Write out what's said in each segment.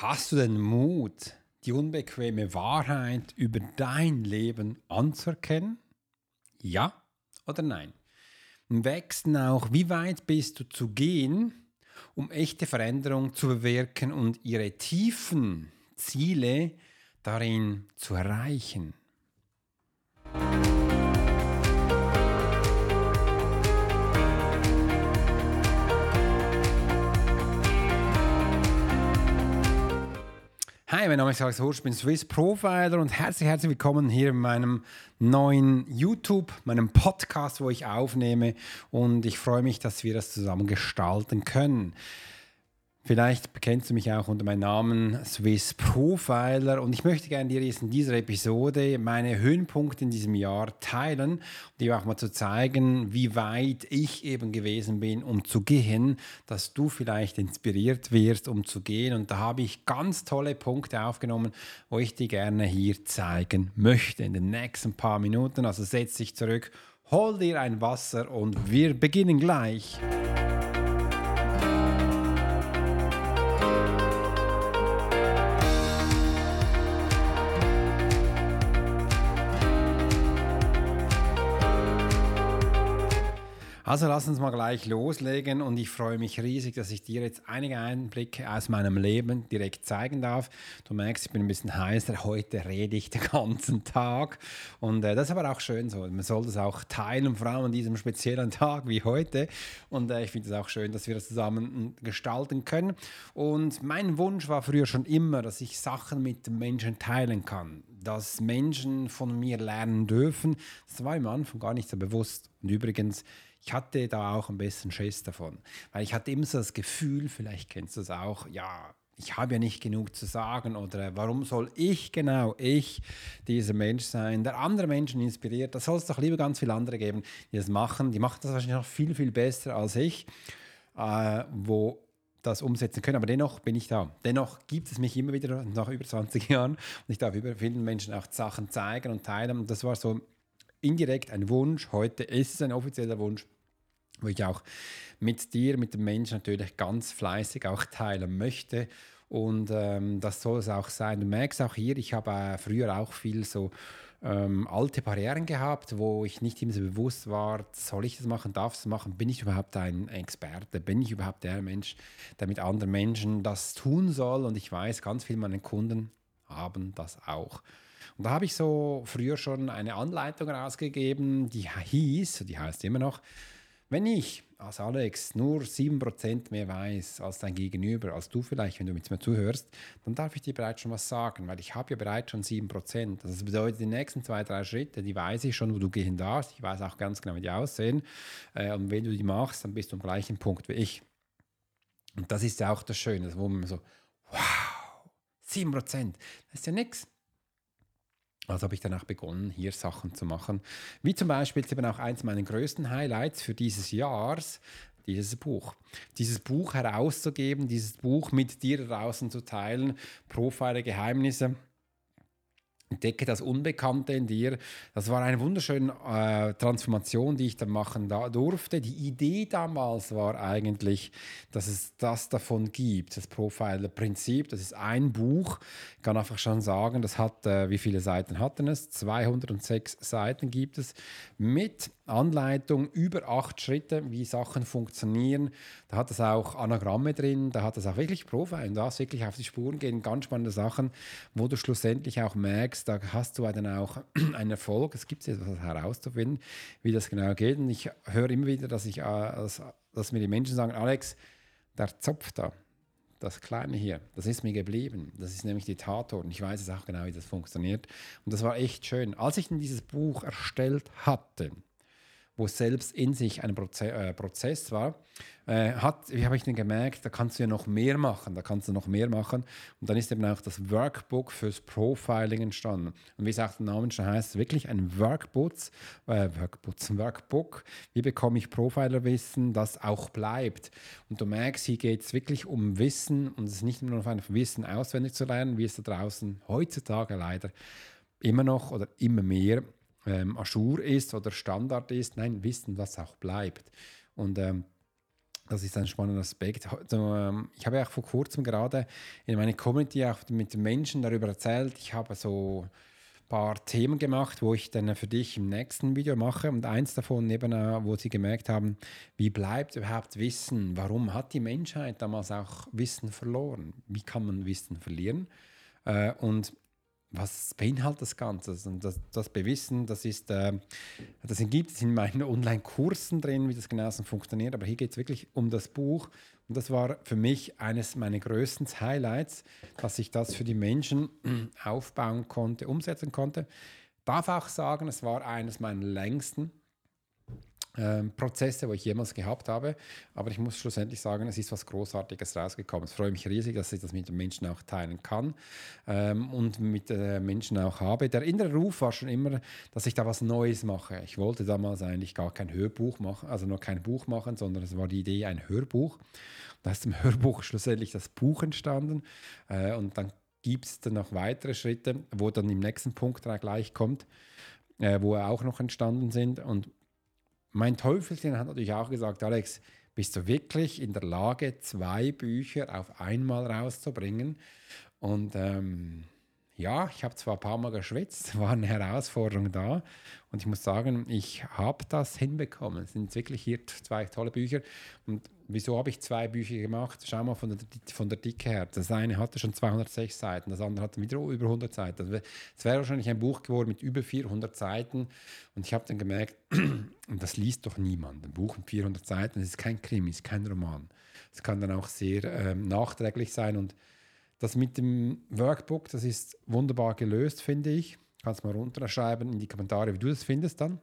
Hast du den Mut, die unbequeme Wahrheit über dein Leben anzuerkennen? Ja oder nein? Im Wechseln auch, wie weit bist du zu gehen, um echte Veränderung zu bewirken und ihre tiefen Ziele darin zu erreichen? Hi, mein Name ist Alex Horsch, ich bin Swiss Profiler und herzlich, herzlich willkommen hier in meinem neuen YouTube, meinem Podcast, wo ich aufnehme und ich freue mich, dass wir das zusammen gestalten können. Vielleicht kennst du mich auch unter meinem Namen Swiss Profiler und ich möchte gerne dir jetzt in dieser Episode meine Höhenpunkte in diesem Jahr teilen, um dir auch mal zu zeigen, wie weit ich eben gewesen bin, um zu gehen, dass du vielleicht inspiriert wirst, um zu gehen. Und da habe ich ganz tolle Punkte aufgenommen, wo ich dir gerne hier zeigen möchte in den nächsten paar Minuten. Also setz dich zurück, hol dir ein Wasser und wir beginnen gleich. Also lass uns mal gleich loslegen und ich freue mich riesig, dass ich dir jetzt einige Einblicke aus meinem Leben direkt zeigen darf. Du merkst, ich bin ein bisschen heißer. Heute rede ich den ganzen Tag und äh, das ist aber auch schön so. Man soll das auch teilen, vor allem an diesem speziellen Tag wie heute. Und äh, ich finde es auch schön, dass wir das zusammen gestalten können. Und mein Wunsch war früher schon immer, dass ich Sachen mit Menschen teilen kann dass Menschen von mir lernen dürfen. Das war im Anfang gar nicht so bewusst. Und übrigens, ich hatte da auch ein bisschen Schiss davon, weil ich hatte immer so das Gefühl, vielleicht kennst du es auch, ja, ich habe ja nicht genug zu sagen oder warum soll ich genau, ich, dieser Mensch sein, der andere Menschen inspiriert. Da soll es doch lieber ganz viele andere geben, die das machen. Die machen das wahrscheinlich noch viel, viel besser als ich, äh, wo das umsetzen können. Aber dennoch bin ich da. Dennoch gibt es mich immer wieder nach über 20 Jahren und ich darf über vielen Menschen auch Sachen zeigen und teilen. Und das war so indirekt ein Wunsch. Heute ist es ein offizieller Wunsch, wo ich auch mit dir, mit dem Menschen natürlich ganz fleißig auch teilen möchte. Und ähm, das soll es auch sein. Du merkst auch hier, ich habe äh, früher auch viel so ähm, alte Barrieren gehabt, wo ich nicht immer so bewusst war, soll ich das machen, darf ich das machen, bin ich überhaupt ein Experte, bin ich überhaupt der Mensch, der mit anderen Menschen das tun soll. Und ich weiß, ganz viele meiner Kunden haben das auch. Und da habe ich so früher schon eine Anleitung rausgegeben, die hieß, die heißt immer noch, wenn ich als Alex nur 7% mehr weiß als dein Gegenüber, als du vielleicht, wenn du mit mir zuhörst, dann darf ich dir bereits schon was sagen, weil ich habe ja bereits schon 7%. Das bedeutet, die nächsten zwei, drei Schritte, die weiß ich schon, wo du gehen darfst. Ich weiß auch ganz genau, wie die aussehen. Äh, und wenn du die machst, dann bist du am gleichen Punkt wie ich. Und das ist ja auch das Schöne, wo man so, wow, 7%, das ist ja nichts. Also habe ich danach begonnen, hier Sachen zu machen. Wie zum Beispiel eben auch eins meiner größten Highlights für dieses Jahres, dieses Buch. Dieses Buch herauszugeben, dieses Buch mit dir draußen zu teilen, Profile Geheimnisse Entdecke das Unbekannte in dir. Das war eine wunderschöne äh, Transformation, die ich dann machen da durfte. Die Idee damals war eigentlich, dass es das davon gibt, das Profiler-Prinzip. Das ist ein Buch. Ich kann einfach schon sagen, das hat, äh, wie viele Seiten hatten es? 206 Seiten gibt es mit Anleitung über acht Schritte, wie Sachen funktionieren. Da hat es auch Anagramme drin, da hat es auch wirklich Profil, das wirklich auf die Spuren gehen, ganz spannende Sachen, wo du schlussendlich auch merkst, da hast du dann auch einen Erfolg. Es gibt etwas herauszufinden, wie das genau geht. Und ich höre immer wieder, dass, ich, äh, dass, dass mir die Menschen sagen, Alex, der Zopf da, das Kleine hier, das ist mir geblieben. Das ist nämlich die Tatort. Und ich weiß es auch genau, wie das funktioniert. Und das war echt schön. Als ich dieses Buch erstellt hatte, wo selbst in sich ein Proze äh, Prozess war, äh, hat, wie habe ich denn gemerkt, da kannst du ja noch mehr machen, da kannst du noch mehr machen. Und dann ist eben auch das Workbook fürs Profiling entstanden. Und wie es auch der Name schon heißt, wirklich ein Workbook, äh, Workbook, Workbook, wie bekomme ich Profilerwissen, das auch bleibt. Und du merkst, hier geht es wirklich um Wissen und es ist nicht nur noch einfach Wissen auswendig zu lernen, wie es da draußen heutzutage leider immer noch oder immer mehr ähm, Ajour ist oder Standard ist. Nein, wissen, was auch bleibt. Und ähm, Das ist ein spannender Aspekt. Ähm, ich habe ja auch vor kurzem gerade in meiner Community auch mit Menschen darüber erzählt. Ich habe so ein paar Themen gemacht, wo ich dann für dich im nächsten Video mache. Und eins davon eben, äh, wo sie gemerkt haben, wie bleibt überhaupt Wissen? Warum hat die Menschheit damals auch Wissen verloren? Wie kann man Wissen verlieren? Äh, und was beinhaltet das Ganze? Und das, das Bewissen, das ist, äh, das gibt es in meinen Online-Kursen drin, wie das genau funktioniert, aber hier geht es wirklich um das Buch. Und das war für mich eines meiner größten Highlights, dass ich das für die Menschen aufbauen konnte, umsetzen konnte. Darf auch sagen, es war eines meiner längsten ähm, Prozesse, wo ich jemals gehabt habe. Aber ich muss schlussendlich sagen, es ist was Großartiges rausgekommen. Ich freue mich riesig, dass ich das mit den Menschen auch teilen kann ähm, und mit den Menschen auch habe. Der innere Ruf war schon immer, dass ich da was Neues mache. Ich wollte damals eigentlich gar kein Hörbuch machen, also noch kein Buch machen, sondern es war die Idee, ein Hörbuch. Da ist im Hörbuch schlussendlich das Buch entstanden äh, und dann gibt es dann noch weitere Schritte, wo dann im nächsten Punkt gleich kommt, äh, wo auch noch entstanden sind. Und mein Teufelchen hat natürlich auch gesagt, Alex, bist du wirklich in der Lage, zwei Bücher auf einmal rauszubringen? Und ähm, ja, ich habe zwar ein paar Mal geschwitzt, war eine Herausforderung da und ich muss sagen, ich habe das hinbekommen. Es sind wirklich hier zwei tolle Bücher und wieso habe ich zwei Bücher gemacht? Schau mal von der, von der Dicke her. Das eine hatte schon 206 Seiten, das andere hatte wieder über 100 Seiten. Also es wäre wahrscheinlich ein Buch geworden mit über 400 Seiten und ich habe dann gemerkt, das liest doch niemand. Ein Buch mit 400 Seiten, das ist kein Krimi, ist kein Roman. Es kann dann auch sehr ähm, nachträglich sein und das mit dem Workbook, das ist wunderbar gelöst, finde ich. Kannst mal runterschreiben in die Kommentare, wie du das findest dann.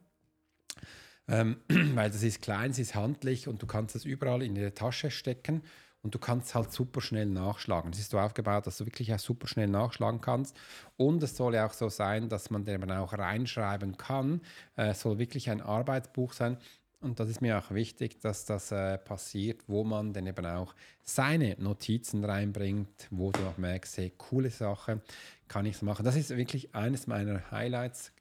Ähm, weil das ist klein, es ist handlich und du kannst das überall in die Tasche stecken und du kannst halt super schnell nachschlagen. Es ist so aufgebaut, dass du wirklich auch super schnell nachschlagen kannst. Und es soll ja auch so sein, dass man den auch reinschreiben kann. Äh, es soll wirklich ein Arbeitsbuch sein. Und das ist mir auch wichtig, dass das äh, passiert, wo man dann eben auch seine Notizen reinbringt, wo du auch merkst, hey, coole Sache, kann ich es machen. Das ist wirklich eines meiner Highlights,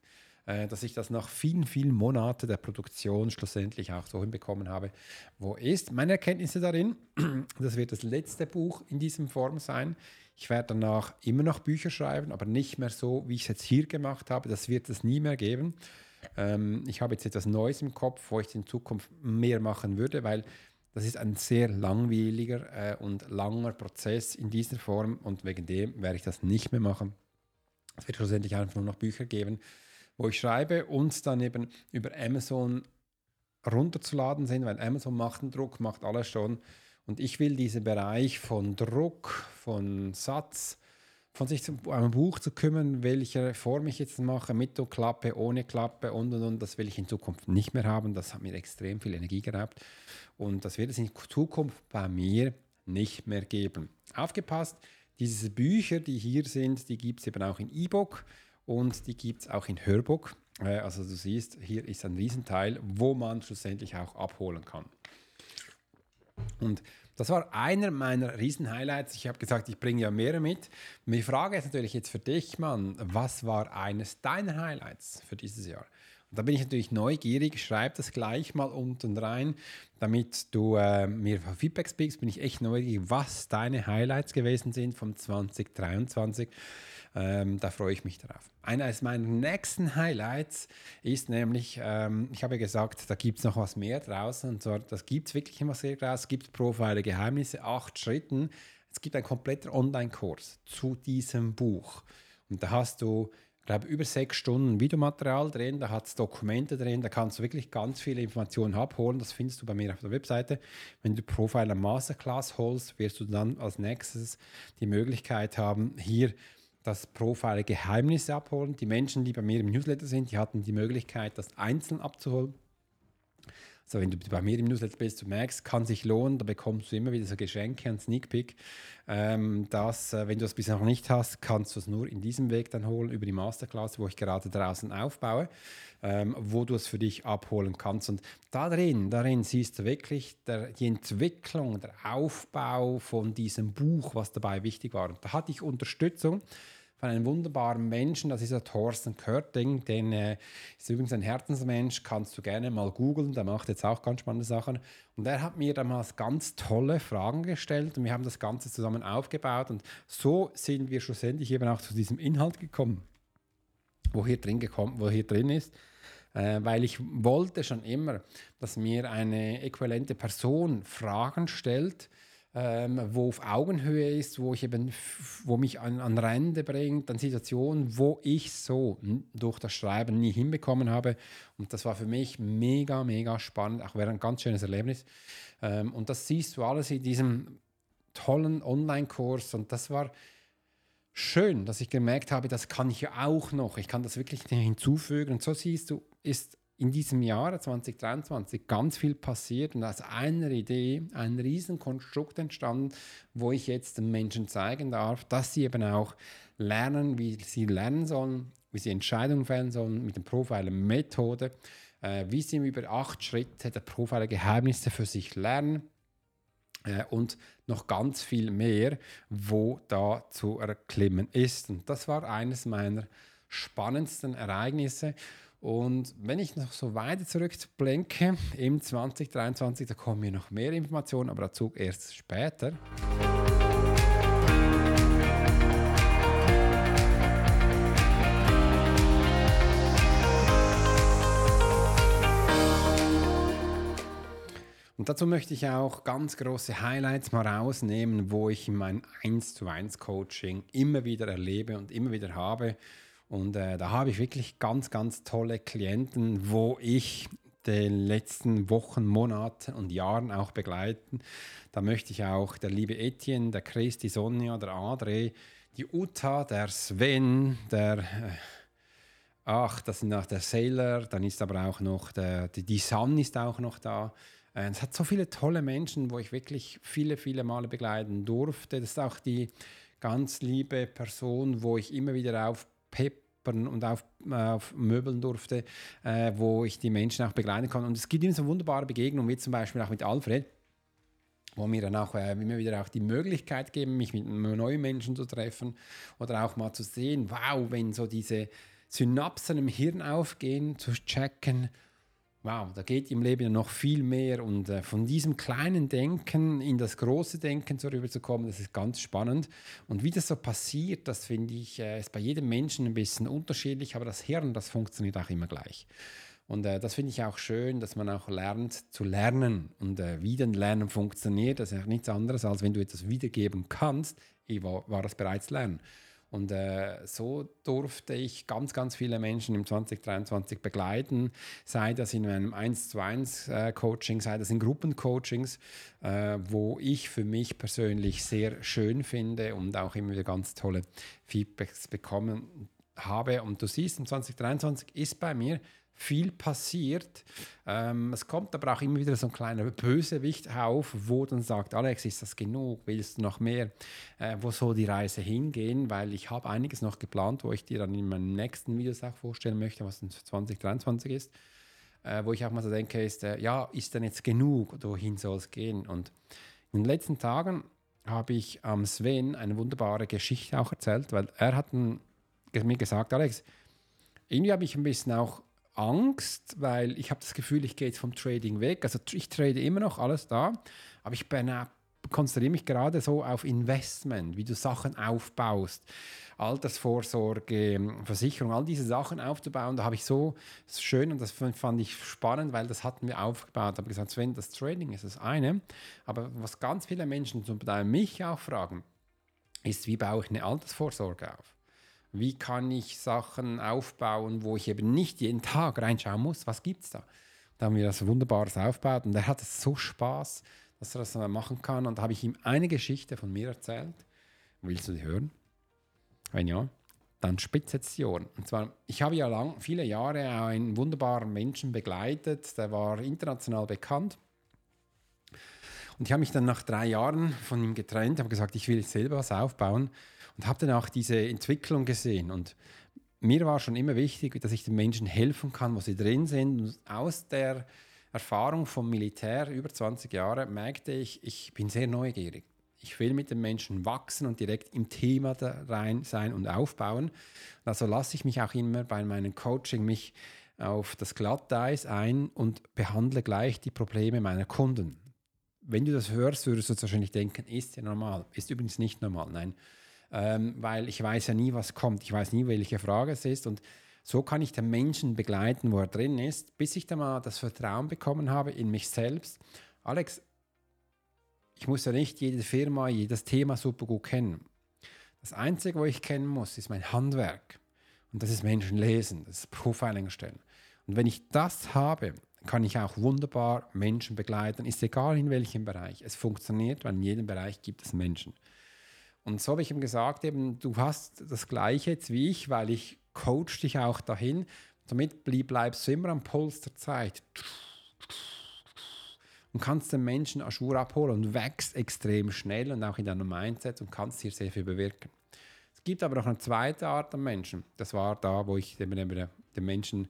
äh, dass ich das nach vielen, vielen Monaten der Produktion schlussendlich auch so hinbekommen habe, wo ist. Meine Erkenntnisse darin, das wird das letzte Buch in diesem Form sein. Ich werde danach immer noch Bücher schreiben, aber nicht mehr so, wie ich es jetzt hier gemacht habe. Das wird es nie mehr geben. Ähm, ich habe jetzt etwas Neues im Kopf, wo ich in Zukunft mehr machen würde, weil das ist ein sehr langwieriger äh, und langer Prozess in dieser Form und wegen dem werde ich das nicht mehr machen. Es wird schlussendlich einfach nur noch Bücher geben, wo ich schreibe und dann eben über Amazon runterzuladen sind, weil Amazon macht den Druck, macht alles schon. Und ich will diesen Bereich von Druck, von Satz, von sich um ein Buch zu kümmern, welche Form ich jetzt mache, mit Klappe, ohne Klappe und und und, das will ich in Zukunft nicht mehr haben. Das hat mir extrem viel Energie geraubt und das wird es in Zukunft bei mir nicht mehr geben. Aufgepasst, diese Bücher, die hier sind, die gibt es eben auch in E-Book und die gibt es auch in Hörbook. Äh, also du siehst, hier ist ein Riesenteil, wo man schlussendlich auch abholen kann. Und das war einer meiner Riesen-Highlights. Ich habe gesagt, ich bringe ja mehr mit. Die Frage ist natürlich jetzt für dich, Mann, was war eines deiner Highlights für dieses Jahr? Und da bin ich natürlich neugierig, schreib das gleich mal unten rein, damit du äh, mir Feedback gibst. Bin ich echt neugierig, was deine Highlights gewesen sind vom 2023. Ähm, da freue ich mich drauf. Einer meiner nächsten Highlights ist nämlich, ähm, ich habe gesagt, da gibt es noch was mehr draußen. Und zwar, das gibt es wirklich immer sehr draußen. Es gibt Profile Geheimnisse, acht Schritten. Es gibt einen kompletten Online-Kurs zu diesem Buch. Und da hast du, glaube über sechs Stunden Videomaterial drin, da hat es Dokumente drin, da kannst du wirklich ganz viele Informationen abholen. Das findest du bei mir auf der Webseite. Wenn du Profiler Masterclass holst, wirst du dann als nächstes die Möglichkeit haben, hier das Profile Geheimnisse abholen. Die Menschen, die bei mir im Newsletter sind, die hatten die Möglichkeit, das einzeln abzuholen. Also wenn du bei mir im Newsletter bist, du merkst, kann sich lohnen, da bekommst du immer wieder so Geschenke, ein Sneak Peek. Ähm, das, äh, wenn du das bisher noch nicht hast, kannst du es nur in diesem Weg dann holen, über die Masterclass, wo ich gerade draußen aufbaue, ähm, wo du es für dich abholen kannst. Und da drin, darin siehst du wirklich der, die Entwicklung, der Aufbau von diesem Buch, was dabei wichtig war. Und da hatte ich Unterstützung von einem wunderbaren Menschen, das ist der Thorsten Körting, den äh, ist übrigens ein Herzensmensch, kannst du gerne mal googeln, der macht jetzt auch ganz spannende Sachen. Und er hat mir damals ganz tolle Fragen gestellt und wir haben das Ganze zusammen aufgebaut und so sind wir schlussendlich eben auch zu diesem Inhalt gekommen, wo hier drin, gekommen, wo hier drin ist äh, weil ich wollte schon immer, dass mir eine äquivalente Person Fragen stellt, ähm, wo auf Augenhöhe ist, wo ich eben, wo mich an, an Rande bringt, an Situationen, wo ich so durch das Schreiben nie hinbekommen habe. Und das war für mich mega, mega spannend, auch wäre ein ganz schönes Erlebnis. Ähm, und das siehst du alles in diesem tollen Online-Kurs und das war schön, dass ich gemerkt habe, das kann ich ja auch noch. Ich kann das wirklich hinzufügen. Und so siehst du, ist in diesem Jahr 2023 ganz viel passiert und aus einer Idee ein Riesenkonstrukt entstanden, wo ich jetzt den Menschen zeigen darf, dass sie eben auch lernen, wie sie lernen sollen, wie sie Entscheidungen fällen sollen mit der Profiler-Methode, äh, wie sie über acht Schritte der Profiler-Geheimnisse für sich lernen äh, und noch ganz viel mehr, wo da zu erklimmen ist. Und das war eines meiner spannendsten Ereignisse. Und wenn ich noch so weiter zurückblenke, im 2023, da kommen mir noch mehr Informationen, aber dazu erst später. Und dazu möchte ich auch ganz große Highlights mal rausnehmen, wo ich in meinem 1 zu 1 Coaching immer wieder erlebe und immer wieder habe. Und äh, da habe ich wirklich ganz, ganz tolle Klienten, wo ich die letzten Wochen, Monaten und Jahren auch begleiten. Da möchte ich auch der liebe Etienne, der Chris, die Sonja, der Adre, die Uta, der Sven, der, äh, ach, das sind auch der Sailor, dann ist aber auch noch der, die, die Sun ist auch noch da. Äh, es hat so viele tolle Menschen, wo ich wirklich viele, viele Male begleiten durfte. Das ist auch die ganz liebe Person, wo ich immer wieder auf peppern und auf, auf Möbeln durfte, äh, wo ich die Menschen auch begleiten kann. Und es gibt immer so wunderbare Begegnungen, wie zum Beispiel auch mit Alfred, wo mir dann auch äh, immer wieder auch die Möglichkeit geben, mich mit neuen Menschen zu treffen oder auch mal zu sehen, wow, wenn so diese Synapsen im Hirn aufgehen, zu checken, wow, da geht im Leben noch viel mehr und äh, von diesem kleinen Denken in das große Denken so rüberzukommen, das ist ganz spannend. Und wie das so passiert, das finde ich, äh, ist bei jedem Menschen ein bisschen unterschiedlich, aber das Hirn, das funktioniert auch immer gleich. Und äh, das finde ich auch schön, dass man auch lernt zu lernen. Und äh, wie denn Lernen funktioniert, das ist ja nichts anderes, als wenn du etwas wiedergeben kannst, war, war das bereits Lernen. Und äh, so durfte ich ganz, ganz viele Menschen im 2023 begleiten, sei das in einem 1 zu 1 äh, Coaching, sei das in Gruppencoachings, äh, wo ich für mich persönlich sehr schön finde und auch immer wieder ganz tolle Feedbacks bekommen habe. Und du siehst, im 2023 ist bei mir viel passiert. Ähm, es kommt aber auch immer wieder so ein kleiner Bösewicht auf, wo dann sagt, Alex, ist das genug? Willst du noch mehr? Äh, wo soll die Reise hingehen? Weil ich habe einiges noch geplant, wo ich dir dann in meinen nächsten Videos auch vorstellen möchte, was in 2023 ist. Äh, wo ich auch mal so denke, ist, äh, ja, ist denn jetzt genug? Wohin soll es gehen? Und in den letzten Tagen habe ich am ähm, Sven eine wunderbare Geschichte auch erzählt, weil er hat mir gesagt, Alex, irgendwie habe ich ein bisschen auch Angst, weil ich habe das Gefühl, ich gehe jetzt vom Trading weg. Also ich trade immer noch alles da, aber ich äh, konzentriere mich gerade so auf Investment, wie du Sachen aufbaust. Altersvorsorge, Versicherung, all diese Sachen aufzubauen, da habe ich so schön und das fand ich spannend, weil das hatten wir aufgebaut. Ich habe gesagt, Sven, das Trading ist das eine, aber was ganz viele Menschen, zum Beispiel mich auch fragen, ist, wie baue ich eine Altersvorsorge auf? Wie kann ich Sachen aufbauen, wo ich eben nicht jeden Tag reinschauen muss? Was gibt es da? Da haben wir das Wunderbares aufgebaut und er hat es so Spaß, dass er das machen kann. Und da habe ich ihm eine Geschichte von mir erzählt. Willst du die hören? Wenn ja, dann spitzt jetzt die Ohren. Und zwar, ich habe ja lang, viele Jahre einen wunderbaren Menschen begleitet, der war international bekannt. Und ich habe mich dann nach drei Jahren von ihm getrennt, habe gesagt, ich will selber was aufbauen und habe dann auch diese Entwicklung gesehen. Und mir war schon immer wichtig, dass ich den Menschen helfen kann, wo sie drin sind. Und aus der Erfahrung vom Militär über 20 Jahre merkte ich, ich bin sehr neugierig. Ich will mit den Menschen wachsen und direkt im Thema da rein sein und aufbauen. Also lasse ich mich auch immer bei meinem Coaching mich auf das Glatteis ein und behandle gleich die Probleme meiner Kunden. Wenn du das hörst, würdest du wahrscheinlich denken, ist ja normal. Ist übrigens nicht normal, nein. Ähm, weil ich weiß ja nie, was kommt. Ich weiß nie, welche Frage es ist. Und so kann ich den Menschen begleiten, wo er drin ist, bis ich dann mal das Vertrauen bekommen habe in mich selbst. Alex, ich muss ja nicht jede Firma, jedes Thema super gut kennen. Das Einzige, was ich kennen muss, ist mein Handwerk. Und das ist Menschen lesen, das ist Profiling stellen. Und wenn ich das habe, kann ich auch wunderbar Menschen begleiten, ist egal in welchem Bereich. Es funktioniert, weil in jedem Bereich gibt es Menschen. Und so habe ich ihm gesagt, eben, du hast das Gleiche jetzt wie ich, weil ich coach dich auch dahin. Damit bleibst du immer am Puls der Zeit und kannst den Menschen Aschur abholen und wächst extrem schnell und auch in deinem Mindset und kannst hier sehr viel bewirken. Es gibt aber noch eine zweite Art an Menschen. Das war da, wo ich den, den Menschen,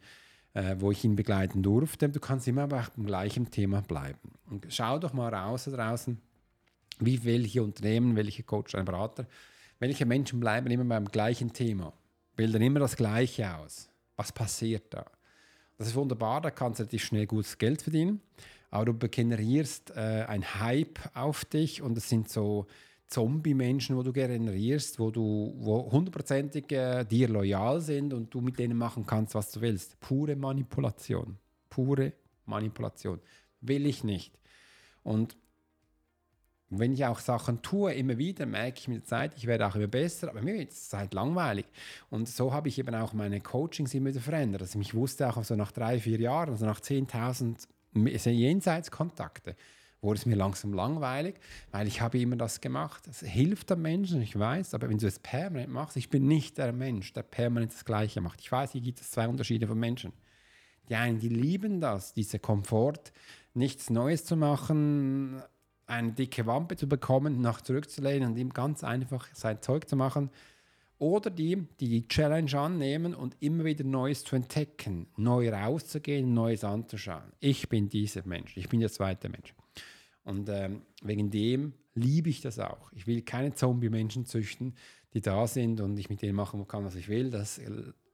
äh, wo ich ihn begleiten durfte. Du kannst immer aber beim gleichen Thema bleiben. Und schau doch mal raus da draußen, wie welche Unternehmen, welche Coach, ein Berater, welche Menschen bleiben immer beim gleichen Thema, bilden immer das Gleiche aus. Was passiert da? Das ist wunderbar, da kannst du relativ schnell gutes Geld verdienen, aber du generierst äh, ein Hype auf dich und es sind so Zombie-Menschen, wo du generierst, wo du wo hundertprozentig äh, dir loyal sind und du mit denen machen kannst, was du willst. Pure Manipulation. Pure Manipulation. Will ich nicht. Und und wenn ich auch Sachen tue, immer wieder, merke ich mit der Zeit, ich werde auch immer besser, aber mir wird es halt langweilig. Und so habe ich eben auch meine Coachings immer wieder verändert. Also ich wusste auch so nach drei, vier Jahren, also nach 10.000 Jenseitskontakte, wurde es mir langsam langweilig, weil ich habe immer das gemacht. Es hilft dem Menschen, ich weiß, aber wenn du es permanent machst, ich bin nicht der Mensch, der permanent das Gleiche macht. Ich weiß, hier gibt es zwei Unterschiede von Menschen. Die einen, die lieben das, diese Komfort, nichts Neues zu machen, eine dicke Wampe zu bekommen, nach zurückzulehnen und ihm ganz einfach sein Zeug zu machen. Oder die, die die Challenge annehmen und immer wieder Neues zu entdecken, neu rauszugehen, Neues anzuschauen. Ich bin dieser Mensch, ich bin der zweite Mensch. Und ähm, wegen dem liebe ich das auch. Ich will keine Zombie-Menschen züchten, die da sind und ich mit denen machen kann, was ich will. Das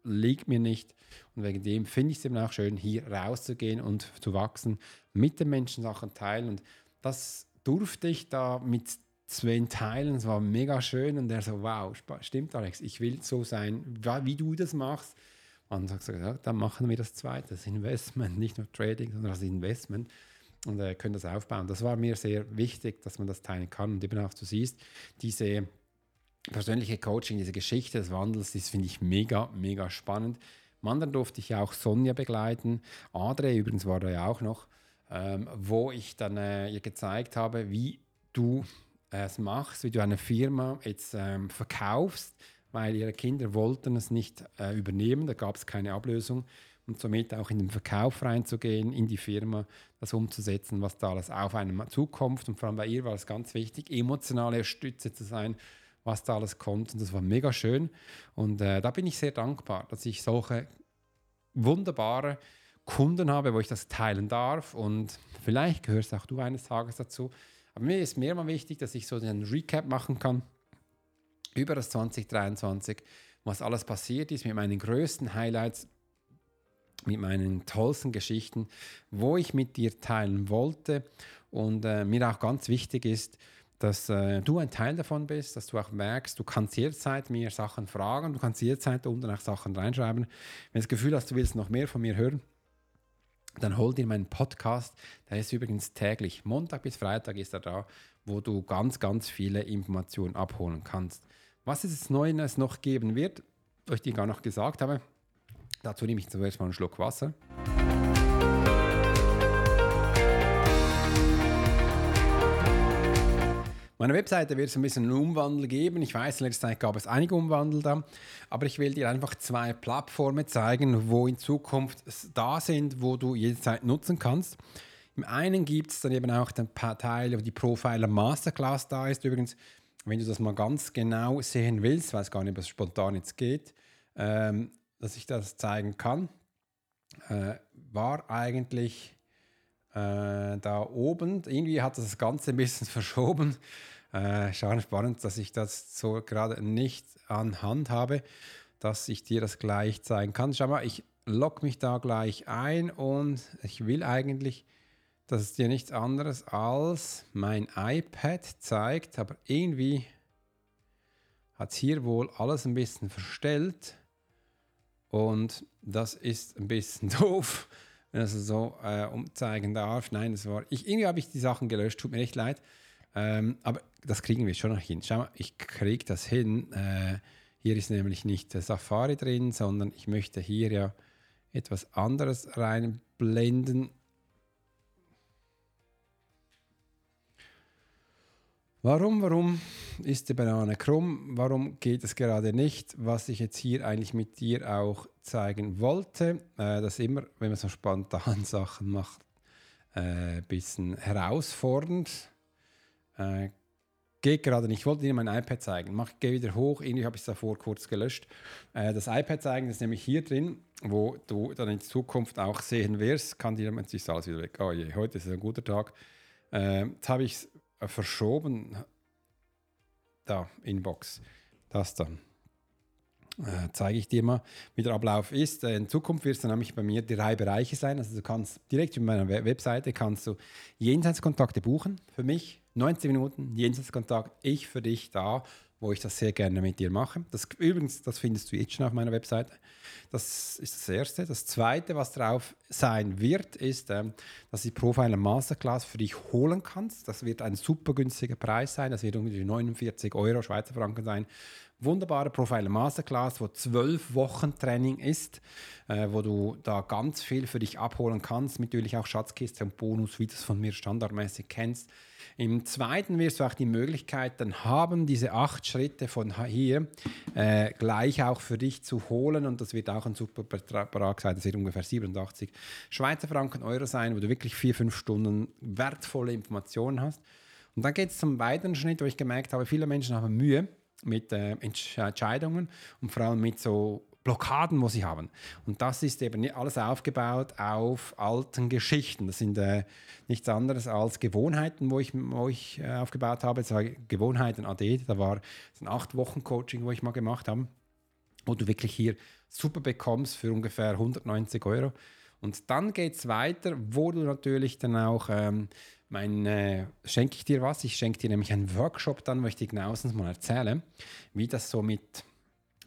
liegt mir nicht. Und wegen dem finde ich es eben auch schön, hier rauszugehen und zu wachsen, mit den Menschen Sachen teilen. Und das durfte ich da mit Sven teilen. Es war mega schön und er so, wow, stimmt Alex, ich will so sein, wie du das machst. Und ich gesagt, ja, dann machen wir das zweite, das Investment, nicht nur Trading, sondern das Investment und äh, können das aufbauen. Das war mir sehr wichtig, dass man das teilen kann und eben auch du siehst, diese persönliche Coaching, diese Geschichte des Wandels, das finde ich mega, mega spannend. Am anderen durfte ich auch Sonja begleiten. Adre übrigens war da ja auch noch ähm, wo ich dann äh, ihr gezeigt habe, wie du es machst, wie du eine Firma jetzt ähm, verkaufst, weil ihre Kinder wollten es nicht äh, übernehmen, da gab es keine Ablösung und somit auch in den Verkauf reinzugehen, in die Firma, das umzusetzen, was da alles auf einem zukommt. Und vor allem bei ihr war es ganz wichtig, emotionale Stütze zu sein, was da alles kommt. Und das war mega schön. Und äh, da bin ich sehr dankbar, dass ich solche wunderbare Kunden habe, wo ich das teilen darf. Und vielleicht gehörst auch du eines Tages dazu. Aber mir ist mehr mal wichtig, dass ich so einen Recap machen kann über das 2023, was alles passiert ist mit meinen größten Highlights, mit meinen tollsten Geschichten, wo ich mit dir teilen wollte. Und äh, mir auch ganz wichtig ist, dass äh, du ein Teil davon bist, dass du auch merkst, du kannst jederzeit mir Sachen fragen, du kannst jederzeit unten auch Sachen reinschreiben. Wenn du das Gefühl hast, du willst noch mehr von mir hören, dann hol dir meinen Podcast. Der ist übrigens täglich. Montag bis Freitag ist er da, wo du ganz, ganz viele Informationen abholen kannst. Was es Neues noch geben wird, was ich dir gar noch gesagt habe, dazu nehme ich zuerst mal einen Schluck Wasser. Meine Webseite wird es ein bisschen einen Umwandel geben. Ich weiß, letzte Zeit gab es einige Umwandel da, aber ich will dir einfach zwei Plattformen zeigen, wo in Zukunft da sind, wo du jederzeit nutzen kannst. Im einen gibt es dann eben auch den Teil, wo die Profiler Masterclass da ist. Übrigens, wenn du das mal ganz genau sehen willst, weiß gar nicht, ob es spontan jetzt geht, ähm, dass ich das zeigen kann, äh, war eigentlich äh, da oben. Irgendwie hat das Ganze ein bisschen verschoben. Äh, spannend, dass ich das so gerade nicht an Hand habe, dass ich dir das gleich zeigen kann. Schau mal, ich logge mich da gleich ein und ich will eigentlich, dass es dir nichts anderes als mein iPad zeigt, aber irgendwie hat es hier wohl alles ein bisschen verstellt und das ist ein bisschen doof, es so äh, umzeigen darf. Nein, das war, ich, irgendwie habe ich die Sachen gelöscht, tut mir echt leid, ähm, aber das kriegen wir schon noch hin. Schau mal, ich kriege das hin. Äh, hier ist nämlich nicht Safari drin, sondern ich möchte hier ja etwas anderes reinblenden. Warum, warum ist die Banane krumm? Warum geht es gerade nicht? Was ich jetzt hier eigentlich mit dir auch zeigen wollte, äh, dass immer, wenn man so spontan Sachen macht, ein äh, bisschen herausfordernd. Äh, geht gerade nicht. Ich wollte dir mein iPad zeigen. Mach, geh wieder hoch. Irgendwie habe ich es davor kurz gelöscht. Äh, das iPad zeigen ist nämlich hier drin, wo du dann in Zukunft auch sehen wirst. Kann dir, jetzt ist alles wieder weg. Oh je, heute ist ein guter Tag. Äh, jetzt habe ich es verschoben. Da, Inbox. Das dann. Äh, zeige ich dir mal, wie der Ablauf ist. Äh, in Zukunft wird es dann nämlich bei mir drei Bereiche sein. Also du kannst direkt über meiner Webseite kannst du Jenseitskontakte buchen für mich. 19 Minuten Jenseitskontakt, ich für dich da, wo ich das sehr gerne mit dir mache. Das, übrigens, das findest du jetzt schon auf meiner Webseite. Das ist das Erste. Das Zweite, was drauf sein wird, ist, ähm, dass die Profiler Masterclass für dich holen kannst. Das wird ein super günstiger Preis sein. Das wird ungefähr 49 Euro Schweizer Franken sein wunderbare Profiler Masterclass, wo zwölf Wochen Training ist, äh, wo du da ganz viel für dich abholen kannst. Natürlich auch Schatzkiste und Bonus, wie du es von mir standardmäßig kennst. Im zweiten wirst du auch die Möglichkeit dann haben, diese acht Schritte von hier äh, gleich auch für dich zu holen. Und das wird auch ein super Betrag sein. Das wird ungefähr 87 Schweizer Franken, Euro sein, wo du wirklich vier, fünf Stunden wertvolle Informationen hast. Und dann geht es zum weiteren Schritt, wo ich gemerkt habe, viele Menschen haben Mühe mit äh, Entscheidungen und vor allem mit so Blockaden, wo sie haben. Und das ist eben alles aufgebaut auf alten Geschichten. Das sind äh, nichts anderes als Gewohnheiten, wo ich, wo ich äh, aufgebaut habe. Das war Gewohnheiten AD, da war ein acht Wochen Coaching, wo ich mal gemacht habe, wo du wirklich hier super bekommst für ungefähr 190 Euro. Und dann geht es weiter, wo du natürlich dann auch ähm, mein, äh, schenke ich dir was. Ich schenke dir nämlich einen Workshop dann, wo ich dir genauestens mal erzähle, wie das so mit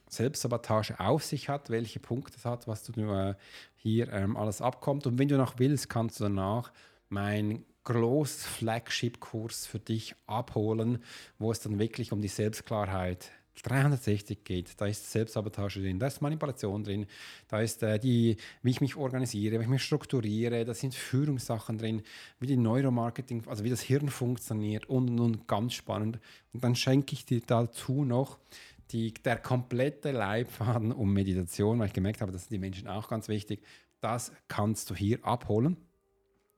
Selbstsabotage auf sich hat, welche Punkte es hat, was du äh, hier ähm, alles abkommt. Und wenn du noch willst, kannst du danach mein großes Flagship-Kurs für dich abholen, wo es dann wirklich um die Selbstklarheit geht 360 geht, da ist Selbstsabotage drin, da ist Manipulation drin, da ist äh, die, wie ich mich organisiere, wie ich mich strukturiere, da sind Führungssachen drin, wie die Neuromarketing, also wie das Hirn funktioniert und, und ganz spannend. Und dann schenke ich dir dazu noch die, der komplette Leitfaden um Meditation, weil ich gemerkt habe, das sind die Menschen auch ganz wichtig. Das kannst du hier abholen.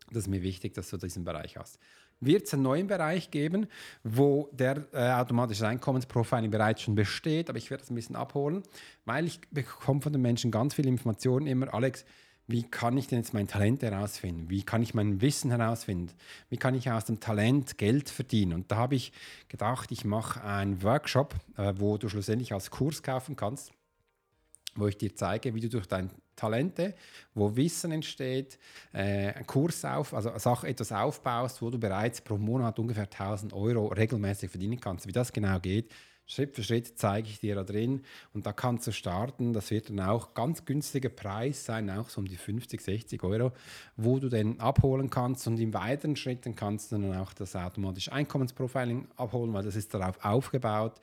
Das ist mir wichtig, dass du diesen Bereich hast wird es einen neuen Bereich geben, wo der äh, automatische Einkommensprofiling bereits schon besteht, aber ich werde das ein bisschen abholen, weil ich bekomme von den Menschen ganz viele Informationen immer, Alex, wie kann ich denn jetzt mein Talent herausfinden? Wie kann ich mein Wissen herausfinden? Wie kann ich aus dem Talent Geld verdienen? Und da habe ich gedacht, ich mache einen Workshop, äh, wo du schlussendlich als Kurs kaufen kannst, wo ich dir zeige, wie du durch dein Talente, wo Wissen entsteht, äh, einen Kurs auf, also Sache, etwas aufbaust, wo du bereits pro Monat ungefähr 1000 Euro regelmäßig verdienen kannst. Wie das genau geht, Schritt für Schritt zeige ich dir da drin und da kannst du starten. Das wird dann auch ganz günstiger Preis sein, auch so um die 50, 60 Euro, wo du den abholen kannst und im weiteren Schritten kannst du dann auch das automatische Einkommensprofiling abholen, weil das ist darauf aufgebaut.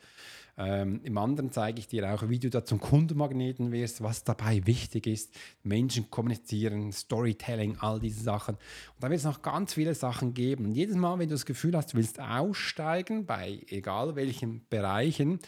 Ähm, Im anderen zeige ich dir auch, wie du da zum Kundenmagneten wirst, was dabei wichtig ist. Menschen kommunizieren, Storytelling, all diese Sachen. Und da wird es noch ganz viele Sachen geben. Und jedes Mal, wenn du das Gefühl hast, du willst aussteigen, bei egal welchen Bereichen,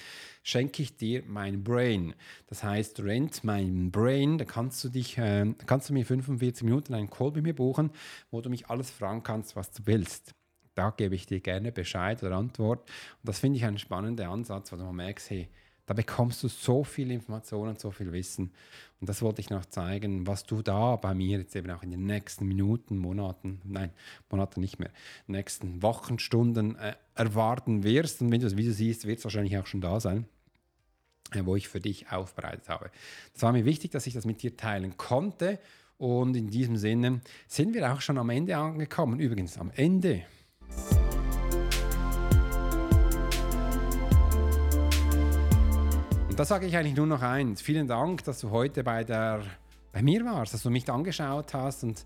schenke ich dir mein Brain. Das heißt, Rent mein Brain, da kannst du dich, äh, kannst du mir 45 Minuten einen Call bei mir buchen, wo du mich alles fragen kannst, was du willst da gebe ich dir gerne Bescheid oder Antwort. Und das finde ich einen spannenden Ansatz, wo du merkst, hey, Da bekommst du so viel Information und so viel Wissen. Und das wollte ich noch zeigen, was du da bei mir jetzt eben auch in den nächsten Minuten, Monaten, nein, Monaten nicht mehr, nächsten Wochen, Stunden äh, erwarten wirst. Und wenn du wie du siehst, wird es wahrscheinlich auch schon da sein äh, wo ich für dich aufbereitet habe. Es war mir wichtig, dass ich das mit dir teilen konnte. Und in diesem Sinne sind wir auch schon am Ende angekommen. Übrigens, am Ende. Und da sage ich eigentlich nur noch eins. Vielen Dank, dass du heute bei, der, bei mir warst, dass du mich angeschaut hast und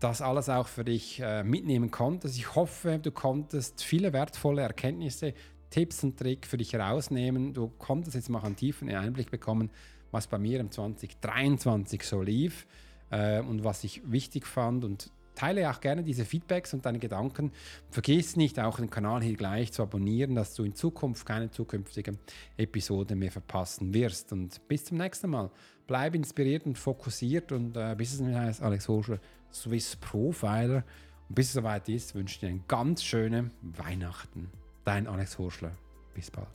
das alles auch für dich äh, mitnehmen konntest. Ich hoffe, du konntest viele wertvolle Erkenntnisse, Tipps und Tricks für dich herausnehmen. Du konntest jetzt mal einen tiefen Einblick bekommen, was bei mir im 2023 so lief äh, und was ich wichtig fand und teile auch gerne diese Feedbacks und deine Gedanken. Vergiss nicht auch den Kanal hier gleich zu abonnieren, dass du in Zukunft keine zukünftige Episode mehr verpassen wirst. Und bis zum nächsten Mal. Bleib inspiriert und fokussiert und äh, bis es mir heißt, Alex Hoschler, Swiss Profiler. Und bis es soweit ist, wünsche ich dir einen ganz schönen Weihnachten. Dein Alex Horschler. Bis bald.